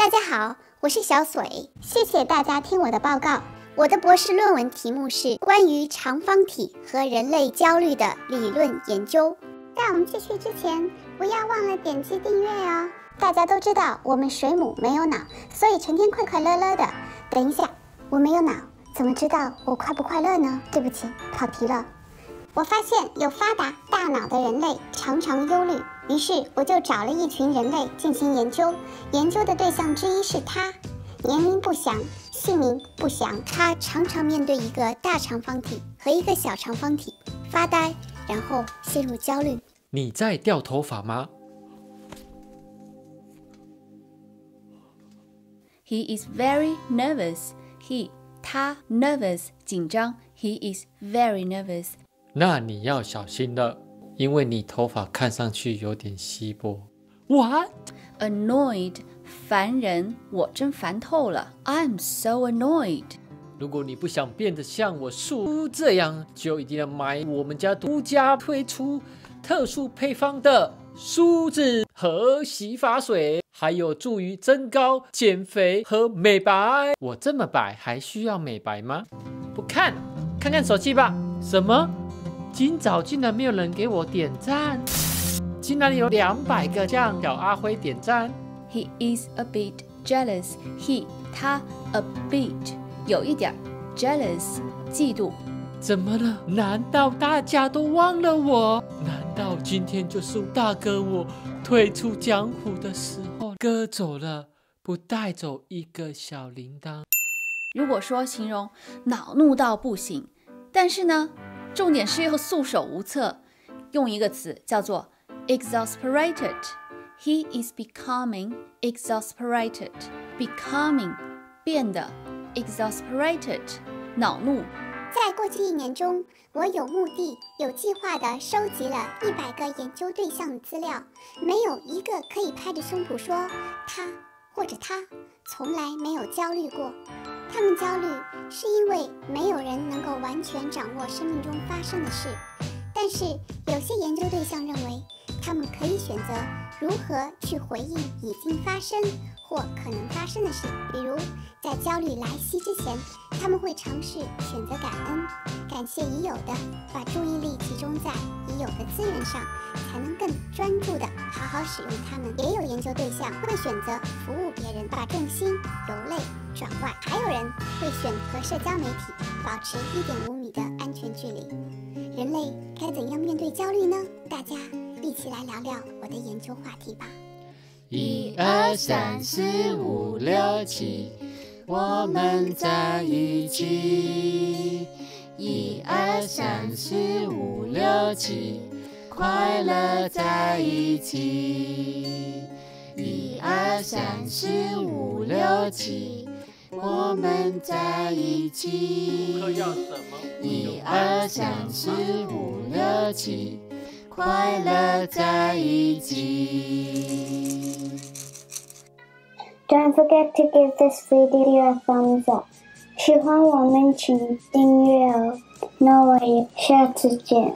大家好，我是小水，谢谢大家听我的报告。我的博士论文题目是关于长方体和人类焦虑的理论研究。在我们继续之前，不要忘了点击订阅哦。大家都知道我们水母没有脑，所以成天快快乐乐的。等一下，我没有脑，怎么知道我快不快乐呢？对不起，跑题了。我发现有发达大脑的人类常常忧虑，于是我就找了一群人类进行研究。研究的对象之一是他，年龄不详，姓名不详。他常常面对一个大长方体和一个小长方体发呆，然后陷入焦虑。你在掉头发吗？He is very nervous. He 他 nervous 紧张。He is very nervous. 那你要小心了，因为你头发看上去有点稀薄。What? Annoyed，烦人，我真烦透了。I'm so annoyed。如果你不想变得像我叔这样，就一定要买我们家独家推出特殊配方的梳子和洗发水，还有助于增高、减肥和美白。我这么白还需要美白吗？不看，看看手机吧。什么？今早竟然没有人给我点赞，竟然有两百个向小阿辉点赞。He is a bit jealous. He 他 a bit 有一点 jealous 嫉妒。怎么了？难道大家都忘了我？难道今天就是大哥我退出江湖的时候？哥走了，不带走一个小铃铛。如果说形容恼怒到不行，但是呢？重点是又束手无策，用一个词叫做 exasperated。He is becoming exasperated. Becoming 变得 exasperated 恼怒。在过去一年中，我有目的、有计划地收集了一百个研究对象的资料，没有一个可以拍着胸脯说他或者他从来没有焦虑过。他们焦虑，是因为没有人能够完全掌握生命中发生的事。但是，有些研究对象认为，他们可以选择如何去回应已经发生或可能发生的事。比如，在焦虑来袭之前，他们会尝试选择感恩，感谢已有的，把注意力集中在已有的资源上，才能更专注的好好使用它们。也有研究对象会选择服务别人，把重心由内转外。还有人会选和社交媒体保持一点五米的安全距离。人类该怎样面对焦虑呢？大家一起来聊聊我的研究话题吧。一二三四五六七，我们在一起。一二三四五六七，快乐在一起。一二三四五六七。我们在一起，一二三四五六七，快乐在一起。Don't forget to give this video a thumbs up。喜欢我们请订阅哦。那我也下次见。